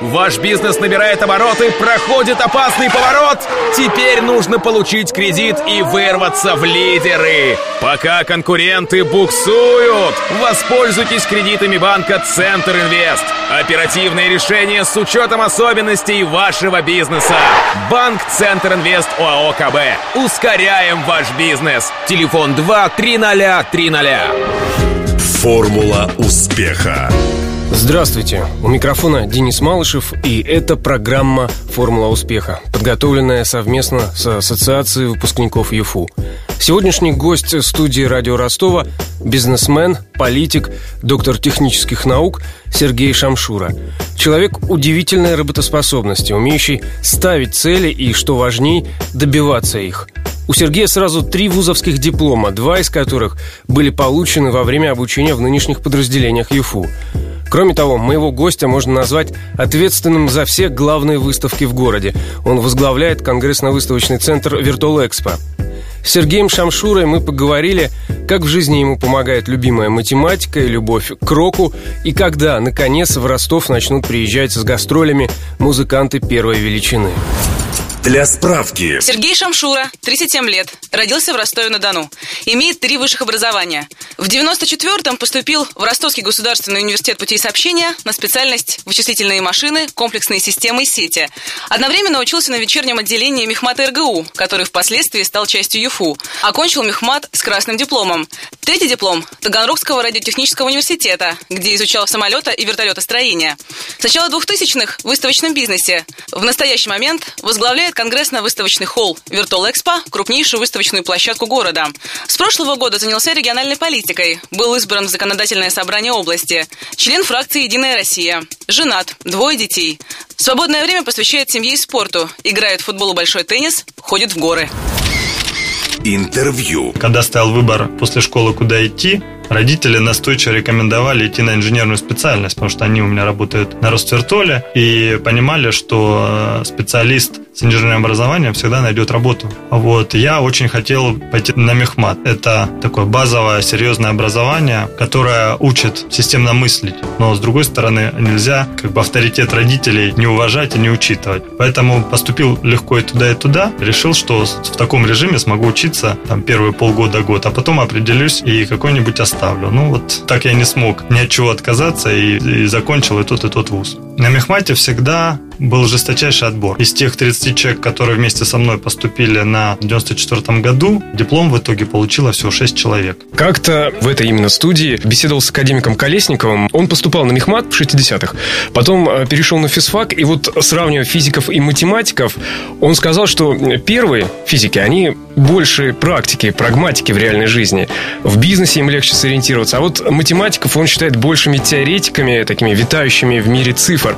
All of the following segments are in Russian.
Ваш бизнес набирает обороты, проходит опасный поворот. Теперь нужно получить кредит и вырваться в лидеры. Пока конкуренты буксуют, воспользуйтесь кредитами банка Центр Инвест. Оперативные решения с учетом особенностей вашего бизнеса. Банк Центр Инвест ОАО КБ. Ускоряем ваш бизнес. Телефон 2 300 300. Формула успеха. Здравствуйте, у микрофона Денис Малышев, и это программа «Формула успеха», подготовленная совместно с Ассоциацией выпускников ЮФУ. Сегодняшний гость студии «Радио Ростова» – бизнесмен, политик, доктор технических наук Сергей Шамшура. Человек удивительной работоспособности, умеющий ставить цели и, что важней, добиваться их. У Сергея сразу три вузовских диплома, два из которых были получены во время обучения в нынешних подразделениях ЮФУ. Кроме того, моего гостя можно назвать ответственным за все главные выставки в городе. Он возглавляет конгрессно-выставочный центр «Виртуал-Экспо». С Сергеем Шамшурой мы поговорили, как в жизни ему помогает любимая математика и любовь к року, и когда, наконец, в Ростов начнут приезжать с гастролями музыканты первой величины. Для справки. Сергей Шамшура, 37 лет, родился в Ростове-на-Дону. Имеет три высших образования. В 94-м поступил в Ростовский государственный университет путей сообщения на специальность вычислительные машины, комплексные системы и сети. Одновременно учился на вечернем отделении Мехмата РГУ, который впоследствии стал частью ЮФУ. Окончил Мехмат с красным дипломом. Третий диплом – Таганрогского радиотехнического университета, где изучал самолета и вертолетостроение. С начала 2000-х в выставочном бизнесе. В настоящий момент возглавляет конгрессно-выставочный холл «Виртуал-Экспо» – крупнейшую выставочную площадку города. С прошлого года занялся региональной политикой, был избран в законодательное собрание области, член фракции «Единая Россия», женат, двое детей. Свободное время посвящает семье и спорту, играет в футбол и большой теннис, ходит в горы. Интервью. Когда стоял выбор после школы, куда идти, родители настойчиво рекомендовали идти на инженерную специальность, потому что они у меня работают на Росвертоле и понимали, что э, специалист с инженерным образованием всегда найдет работу. Вот. Я очень хотел пойти на мехмат. Это такое базовое, серьезное образование, которое учит системно мыслить. Но, с другой стороны, нельзя как бы авторитет родителей не уважать и не учитывать. Поэтому поступил легко и туда, и туда. Решил, что в таком режиме смогу учиться там первые полгода-год, а потом определюсь и какой-нибудь оставлю. Ну вот так я не смог ни от чего отказаться и, и закончил и тот, и тот вуз. На мехмате всегда был жесточайший отбор. Из тех 30 человек, которые вместе со мной поступили на 94 году, диплом в итоге получило всего 6 человек. Как-то в этой именно студии беседовал с академиком Колесниковым. Он поступал на мехмат в 60-х, потом э, перешел на физфак, и вот сравнивая физиков и математиков, он сказал, что первые физики, они больше практики, прагматики в реальной жизни. В бизнесе им легче сориентироваться. А вот математиков он считает большими теоретиками, такими витающими в мире цифр.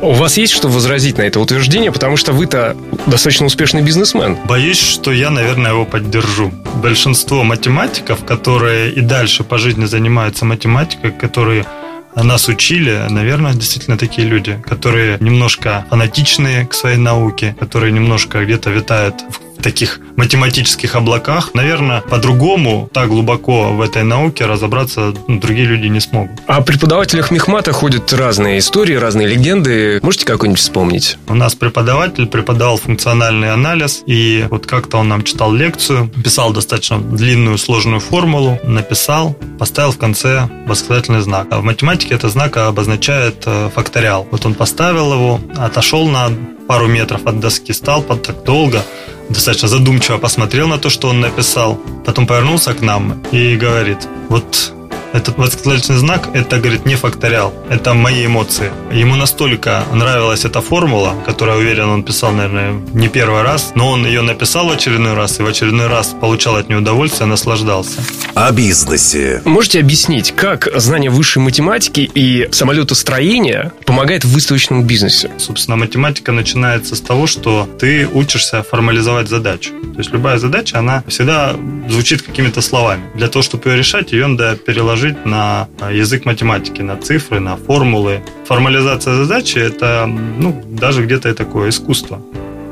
У вас есть что возразить на это утверждение, потому что вы-то достаточно успешный бизнесмен. Боюсь, что я, наверное, его поддержу. Большинство математиков, которые и дальше по жизни занимаются математикой, которые нас учили, наверное, действительно такие люди, которые немножко фанатичные к своей науке, которые немножко где-то витают таких математических облаках, наверное, по-другому так глубоко в этой науке разобраться ну, другие люди не смогут. О преподавателях Мехмата ходят разные истории, разные легенды. Можете какой-нибудь вспомнить? У нас преподаватель преподавал функциональный анализ, и вот как-то он нам читал лекцию, писал достаточно длинную сложную формулу, написал, поставил в конце восклицательный знак. А в математике этот знак обозначает э, факториал. Вот он поставил его, отошел на пару метров от доски, стал под так долго, достаточно задумчиво посмотрел на то, что он написал, потом повернулся к нам и говорит, вот этот восклицательный знак, это, говорит, не факториал, это мои эмоции. Ему настолько нравилась эта формула, которая, уверен, он писал, наверное, не первый раз, но он ее написал в очередной раз и в очередной раз получал от нее удовольствие, наслаждался. О бизнесе. Можете объяснить, как знание высшей математики и самолетостроения помогает в выставочном бизнесе? Собственно, математика начинается с того, что ты учишься формализовать задачу. То есть любая задача, она всегда звучит какими-то словами. Для того, чтобы ее решать, ее надо переложить переложить на язык математики, на цифры, на формулы. Формализация задачи – это ну, даже где-то и такое искусство.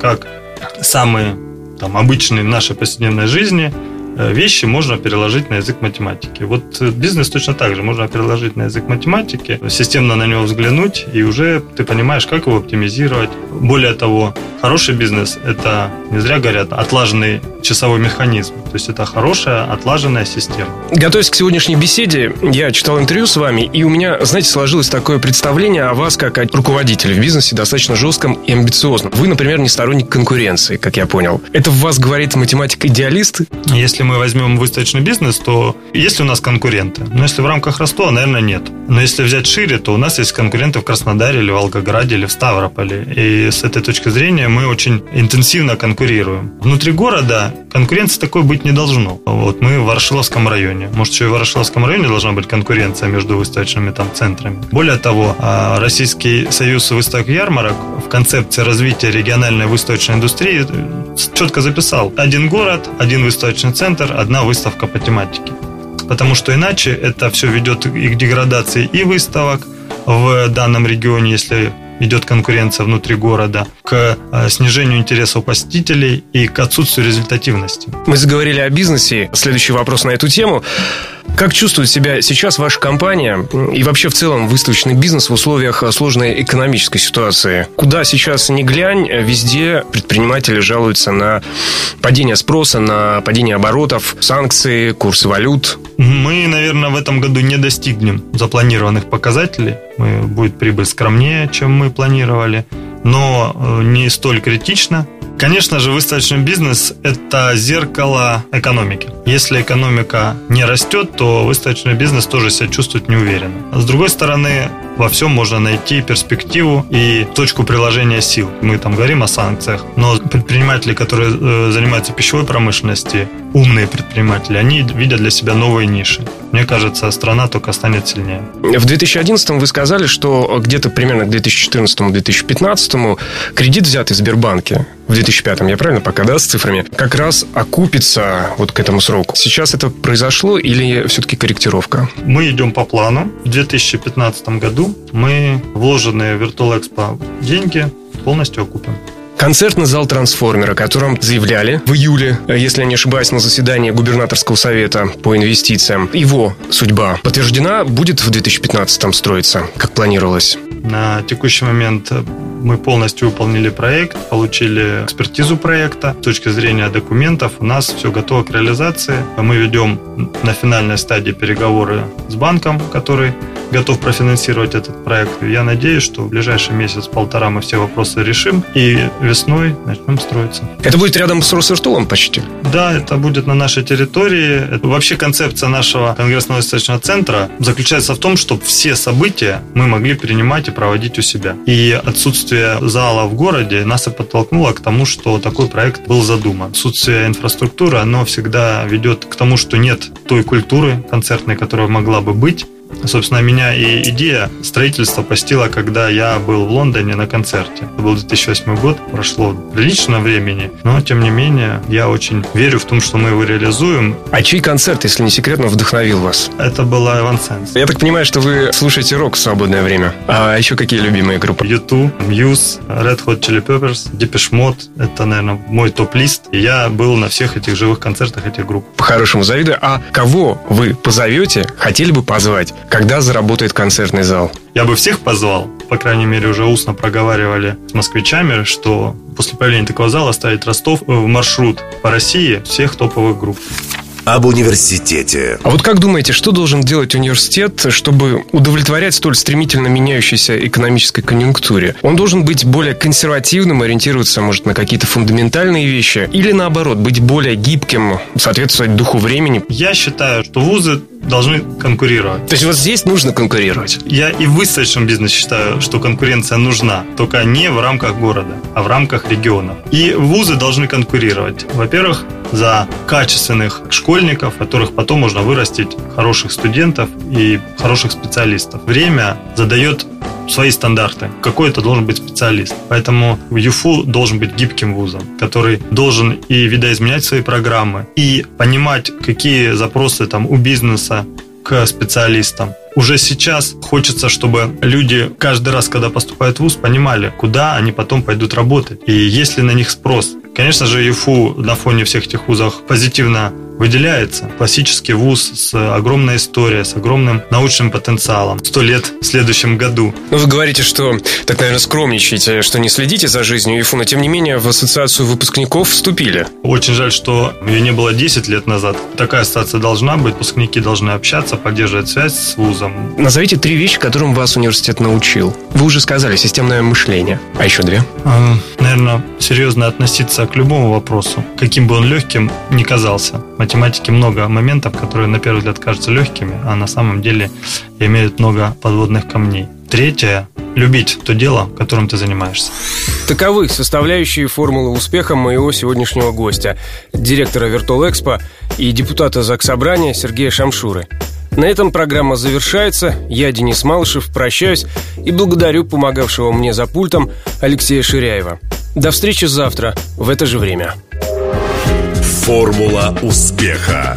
Как самые там, обычные в нашей повседневной жизни э, вещи можно переложить на язык математики. Вот э, бизнес точно так же можно переложить на язык математики, системно на него взглянуть, и уже ты понимаешь, как его оптимизировать. Более того, хороший бизнес – это, не зря говорят, отлаженный часовой механизм. То есть это хорошая, отлаженная система. Готовясь к сегодняшней беседе, я читал интервью с вами, и у меня, знаете, сложилось такое представление о вас как о руководителе в бизнесе достаточно жестком и амбициозном. Вы, например, не сторонник конкуренции, как я понял. Это в вас говорит математик-идеалист? Если мы возьмем выставочный бизнес, то есть ли у нас конкуренты? Но если в рамках Ростова, наверное, нет. Но если взять шире, то у нас есть конкуренты в Краснодаре или Волгограде или в Ставрополе. И с этой точки зрения мы очень интенсивно конкурируем. Внутри города конкуренции такой быть не должно. Вот мы в Ворошиловском районе. Может, еще и в Ворошиловском районе должна быть конкуренция между выставочными там центрами. Более того, а, Российский союз выставок ярмарок в концепции развития региональной выставочной индустрии четко записал один город, один выставочный центр, одна выставка по тематике. Потому что иначе это все ведет и к деградации и выставок в данном регионе, если идет конкуренция внутри города, к э, снижению интересов посетителей и к отсутствию результативности. Мы заговорили о бизнесе. Следующий вопрос на эту тему. Как чувствует себя сейчас ваша компания и вообще в целом выставочный бизнес в условиях сложной экономической ситуации? Куда сейчас не глянь, везде предприниматели жалуются на падение спроса, на падение оборотов, санкции, курсы валют. Мы, наверное, в этом году не достигнем запланированных показателей. Мы, будет прибыль скромнее, чем мы планировали, но э, не столь критично. Конечно же, выставочный бизнес – это зеркало экономики. Если экономика не растет, то выставочный бизнес тоже себя чувствует неуверенно. С другой стороны, во всем можно найти перспективу и точку приложения сил. Мы там говорим о санкциях, но предприниматели, которые э, занимаются пищевой промышленностью, умные предприниматели, они видят для себя новые ниши. Мне кажется, страна только станет сильнее. В 2011 вы сказали, что где-то примерно к 2014-2015 кредит взятый в Сбербанке в 2005, я правильно пока, да, с цифрами, как раз окупится вот к этому сроку. Сейчас это произошло или все-таки корректировка? Мы идем по плану. В 2015 году мы вложенные в Virtual Expo деньги полностью окупим. Концертный зал «Трансформер», о котором заявляли в июле, если я не ошибаюсь, на заседании губернаторского совета по инвестициям. Его судьба подтверждена, будет в 2015-м строиться, как планировалось? На текущий момент мы полностью выполнили проект, получили экспертизу проекта. С точки зрения документов у нас все готово к реализации. Мы ведем на финальной стадии переговоры с банком, который готов профинансировать этот проект. Я надеюсь, что в ближайший месяц-полтора мы все вопросы решим и весной начнем строиться. Это будет рядом с Росвертолом почти? Да, это будет на нашей территории. Это вообще концепция нашего конгрессного выставочного центра заключается в том, чтобы все события мы могли принимать и проводить у себя. И отсутствие зала в городе нас и подтолкнуло к тому, что такой проект был задуман. Отсутствие инфраструктуры, оно всегда ведет к тому, что нет той культуры концертной, которая могла бы быть. Собственно, меня и идея строительства постила, когда я был в Лондоне на концерте. Это был 2008 год, прошло прилично времени, но, тем не менее, я очень верю в том, что мы его реализуем. А чей концерт, если не секретно, вдохновил вас? Это была Evan Sense. Я так понимаю, что вы слушаете рок в свободное время. А еще какие любимые группы? YouTube, Muse, Red Hot Chili Peppers, Depeche Mode. Это, наверное, мой топ-лист. Я был на всех этих живых концертах этих групп. По-хорошему завидую. А кого вы позовете, хотели бы позвать? Когда заработает концертный зал? Я бы всех позвал, по крайней мере, уже устно проговаривали с москвичами, что после появления такого зала ставить Ростов в маршрут по России всех топовых групп об университете. А вот как думаете, что должен делать университет, чтобы удовлетворять столь стремительно меняющейся экономической конъюнктуре? Он должен быть более консервативным, ориентироваться, может, на какие-то фундаментальные вещи, или наоборот, быть более гибким, соответствовать духу времени? Я считаю, что вузы должны конкурировать. То есть вот здесь нужно конкурировать? Я и в выставочном бизнесе считаю, что конкуренция нужна, только не в рамках города, а в рамках регионов. И вузы должны конкурировать. Во-первых, за качественных школьников, которых потом можно вырастить хороших студентов и хороших специалистов. Время задает свои стандарты. Какой это должен быть специалист. Поэтому ЮФУ должен быть гибким вузом, который должен и видоизменять свои программы, и понимать, какие запросы там у бизнеса к специалистам. Уже сейчас хочется, чтобы люди каждый раз, когда поступают в ВУЗ, понимали, куда они потом пойдут работать и есть ли на них спрос. Конечно же, ЮФУ на фоне всех этих вузов позитивно выделяется. Классический вуз с огромной историей, с огромным научным потенциалом. Сто лет в следующем году. Ну, вы говорите, что так, наверное, скромничаете, что не следите за жизнью ИФУ, но тем не менее в ассоциацию выпускников вступили. Очень жаль, что ее не было 10 лет назад. Такая ассоциация должна быть, выпускники должны общаться, поддерживать связь с вузом. Назовите три вещи, которым вас университет научил. Вы уже сказали, системное мышление. А еще две? А, наверное, серьезно относиться к любому вопросу, каким бы он легким ни казался. Математике много моментов, которые на первый взгляд кажутся легкими, а на самом деле имеют много подводных камней. Третье – любить то дело, которым ты занимаешься. Таковы составляющие формулы успеха моего сегодняшнего гостя, директора Виртуал-Экспо и депутата Заксобрания Сергея Шамшуры. На этом программа завершается. Я, Денис Малышев, прощаюсь и благодарю помогавшего мне за пультом Алексея Ширяева. До встречи завтра в это же время. Формула успеха.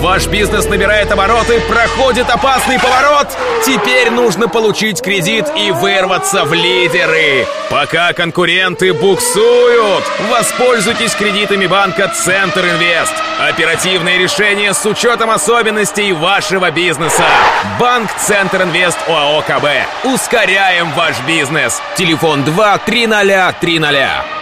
Ваш бизнес набирает обороты, проходит опасный поворот. Теперь нужно получить кредит и вырваться в лидеры. Пока конкуренты буксуют, воспользуйтесь кредитами банка Центр Инвест. Оперативные решения с учетом особенностей вашего бизнеса. Банк Центр Инвест ОАО КБ. Ускоряем ваш бизнес. Телефон 2 300 300.